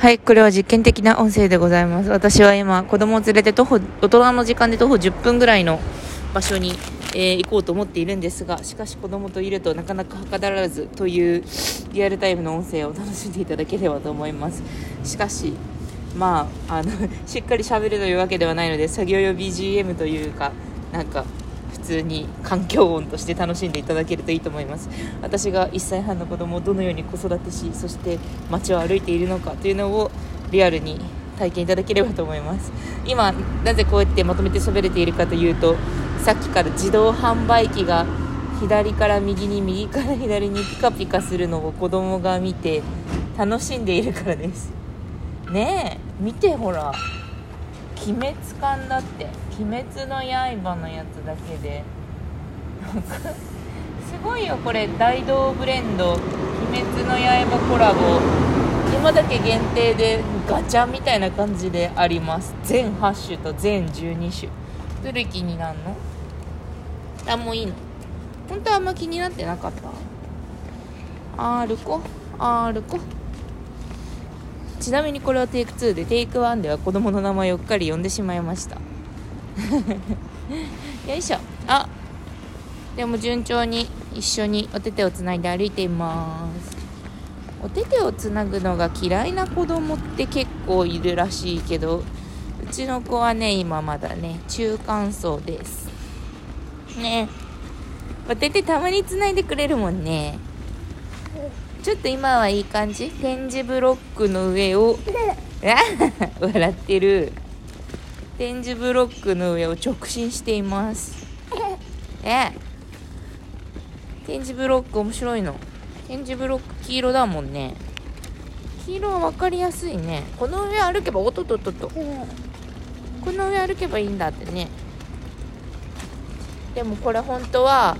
はい、これは実験的な音声でございます。私は今、子供を連れて徒歩、大人の時間で徒歩10分ぐらいの場所に、えー行こうと思っているんですが、しかし子供といるとなかなかはかどらずというリアルタイムの音声を楽しんでいただければと思います。しかし、まあ、あの、しっかり喋るというわけではないので、作業用 BGM というか、なんか、通に環境音として楽しんでいただけるといいと思います。私が1歳半の子供をどのように子育てしそして街を歩いているのかというのをリアルに体験いただければと思います。今なぜこうやってまとめて喋れているかというとさっきから自動販売機が左から右に右から左にピカピカするのを子供が見て楽しんでいるからです。ねえ見てほら。鬼滅感だって。鬼滅の刃のやつだけで。すごいよこれ。大道ブレンド鬼滅の刃コラボ。今だけ限定でガチャみたいな感じであります。全8種と全12種。どれ気になるの？あもういいの。本当はあんま気になってなかった。あー歩こあー歩こちなみにこれはテイク2でテイク1では子供の名前をうっかり呼んでしまいました。よいしょ。あでも順調に一緒にお手手をつないで歩いています。お手手をつなぐのが嫌いな子供って結構いるらしいけどうちの子はね今まだね中間層です。ね。お手手たまにつないでくれるもんね。ちょっと今はいい感じ？点字ブロックの上を。あ 笑ってる点字ブロックの上を直進しています。え点字ブロック面白いの。点字ブロック黄色だもんね。黄色は分かりやすいね。この上歩けばおっとっとっとっと。この上歩けばいいんだってね。でもこれ本当は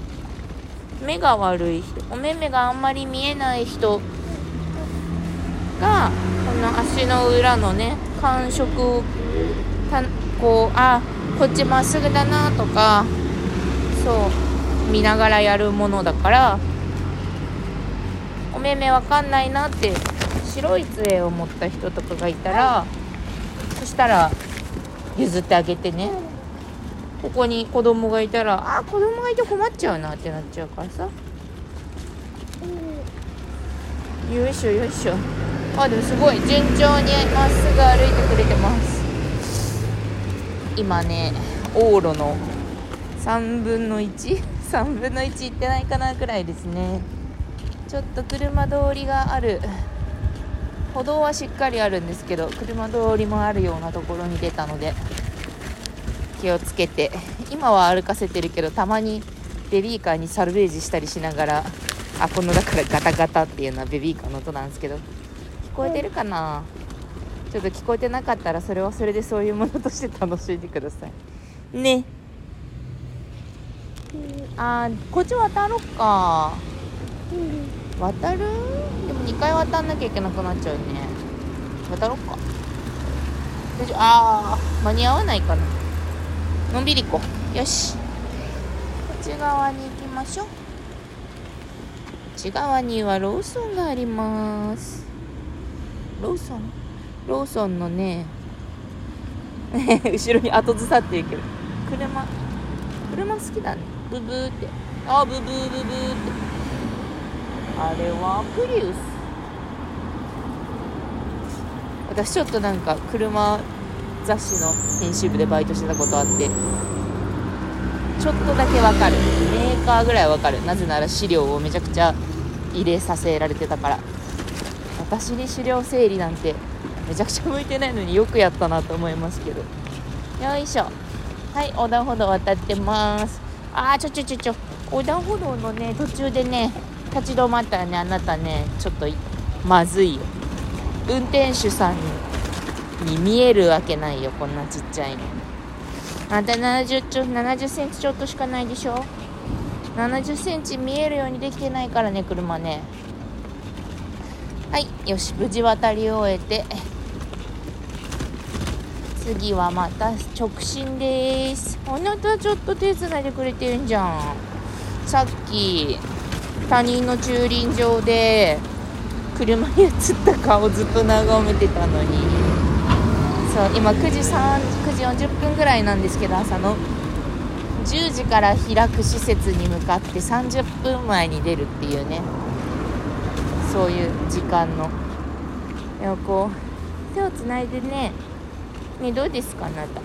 目が悪い人お目目があんまり見えない人がこの足の裏のね感触をこうあこっちまっすぐだなとかそう見ながらやるものだからお目目わかんないなって白い杖を持った人とかがいたらそしたら譲ってあげてね。ここに子供がいたらあ子供がいて困っちゃうなってなっちゃうからさ。よいしょよいしょ。あでもすごい。順調にまっすぐ歩いてくれてます。今ね往路の3分の13 分の1いってないかなくらいですね。ちょっと車通りがある。歩道はしっかりあるんですけど車通りもあるようなところに出たので気をつけて。今は歩かせてるけどたまにベビーカーにサルベージしたりしながらあこのだからガタガタっていうのはベビーカーの音なんですけど聞こえてるかな？ちょっと聞こえてなかったらそれはそれでそういうものとして楽しんでください。ね。あーこっち渡ろっか。渡る？でも2回渡んなきゃいけなくなっちゃうね。渡ろっか。大丈夫。あー間に合わないかな。のんびり行こう。よし。こっち側に行きましょう。こっち側にはローソンがあります。ローソン？ローソンのね 後ろに後ずさっていける車車好きだね。ブブーって。あブブーブブーって。あれはプリウス。私ちょっとなんか車雑誌の編集部でバイトしてたことあってちょっとだけわかる。メーカーぐらいわかる。なぜなら資料をめちゃくちゃ入れさせられてたから。私に資料整理なんてめちゃくちゃ向いてないのによくやったなと思いますけど。よいしょ。はい横断歩道渡ってます。あーちょちょちょちょ。横断歩道のね途中でね立ち止まったらねあなたねちょっとまずいよ。運転手さんに見えるわけないよこんなちっちゃいの。あんた70ちょ70センチちょっとしかないでしょ？70センチ見えるようにできてないからね車ね。はいよし無事渡り終えて。次はまた直進です。あなたちょっと手伝いでくれてるんじゃん。さっき他人の駐輪場で車に映った顔ずっと眺めてたのに。そう今9時3 9時40分ぐらいなんですけど朝の。10時から開く施設に向かって30分前に出るっていうね。そういう時間の。でもこう手をつないでね。ねどうですかあなた？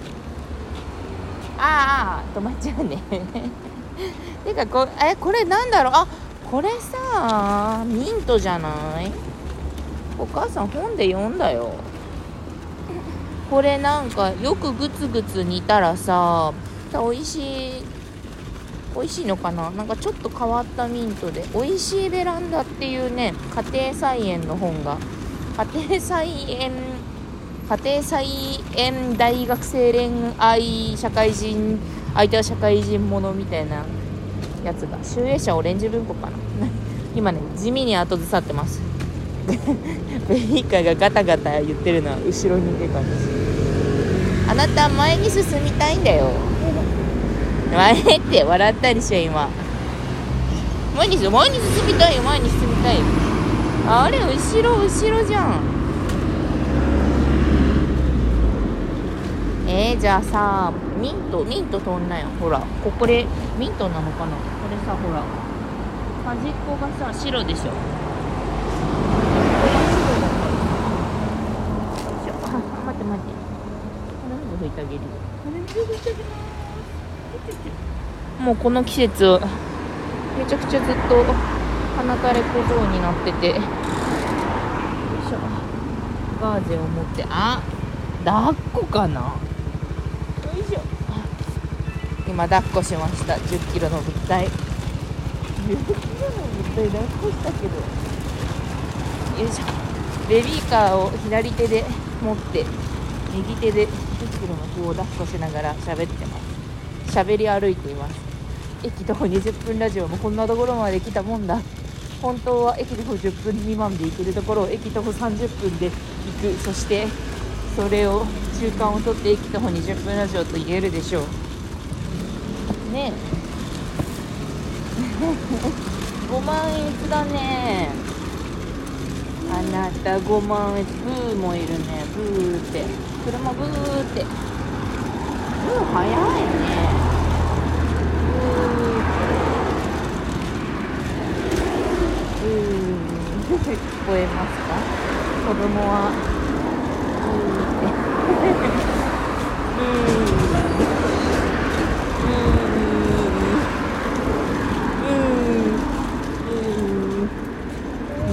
ああ止まっちゃうね。てかこえこれなんだろう？あこれさミントじゃない？お母さん本で読んだよ。これなんかよくグツグツ煮たらさ美味しい美味しいのかな？なんかちょっと変わったミントで美味しいベランダっていうね家庭菜園の本が家庭菜園家庭菜園大学生恋愛社会人相手は社会人ものみたいなやつが集英社オレンジ文庫かな。今ね地味に後ずさってます。ベビーカーがガタガタ言ってるのは後ろにいる感じあなた前に進みたいんだよ。前って笑ったでしょ今。前に前に進みたいよ前に進みたいあれ後ろ後ろじゃん。えー、じゃあさミントミント飛んなよほらここでミントなのかなこれさほら端っこがさ白でしょ待って待って。鼻水拭いてあげるもうこの季節めちゃくちゃずっと鼻垂れ小僧になってて。よいしょ。ガーゼを持って。あ抱っこかな？今抱っこしました。1 0キロの物体。1 0キロの物体抱っこしたけど。よいしょ。ベビーカーを左手で持って右手で1 0キロの子を抱っこしながら喋ってます。喋り歩いています。駅徒歩20分ラジオもこんなところまで来たもんだ。本当は駅徒歩10分未満で行けるところを駅徒歩30分で行く。そしてそれを中間を取って駅徒歩20分ラジオと言えるでしょうね。5万円だね。あなた5万円ブーもいるね。ブーって。車ブーって。ブー早いね。ブー。聞こえますか？子供は。ブーって。ブー。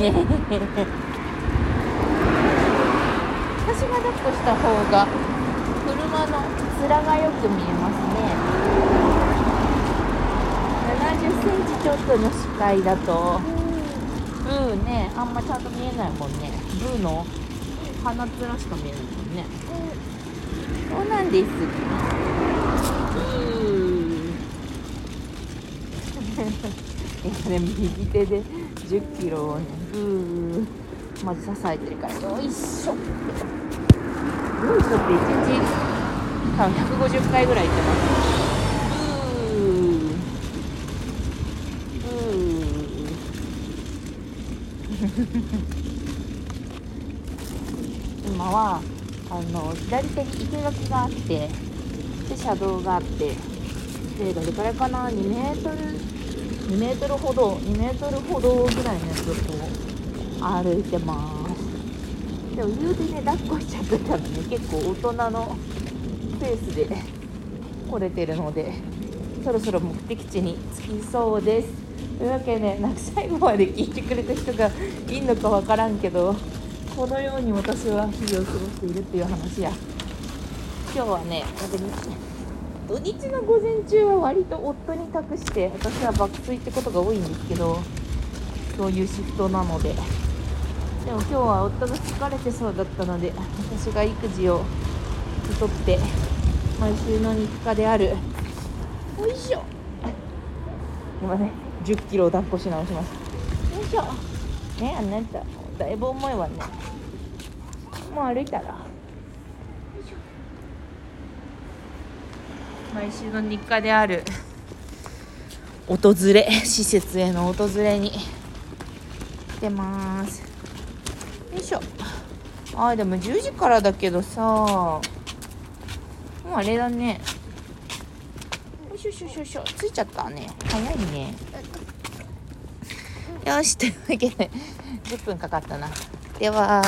ね私が抱っこした方が車の面がよく見えますね。70センチちょっとの視界だと。ブーねあんまちゃんと見えないもんね。ブーの鼻面しか見えないもんね。そうなんです今ね右手で1 0キロをねうーまず支えてるから。よいしょ。よいしょって1日多分150回ぐらい行ってます。うー。今はあの左手に生垣があってで車道があってでどれくらいかな？2メートル2メートルほど2メートルほどぐらいのやつをこう歩いてます。でも言うてね抱っこしちゃってたらね結構大人のペースで来れてるのでそろそろ目的地に着きそうです。というわけで、なんか最後まで聞いてくれた人がいんのか分からんけどこのように私は日々を過ごしているっていう話や。今日はね土日の午前中は割と夫に託して私は爆睡ってことが多いんですけどそういうシフトなので。でも今日は夫が疲れてそうだったので私が育児を引き取って毎週の日課であるよいしょ。今ね1 0キロを抱っこし直します。よいしょ。ねあなただいぶ重いわね。もう歩いたら。毎週の日課である。訪れ施設への訪れに。来てます。よいしょ。あーでも10時からだけどさ。もうあれだね。よいしょしょしょしょ。ついちゃったね。早いね。よしというわけで10分かかったな。では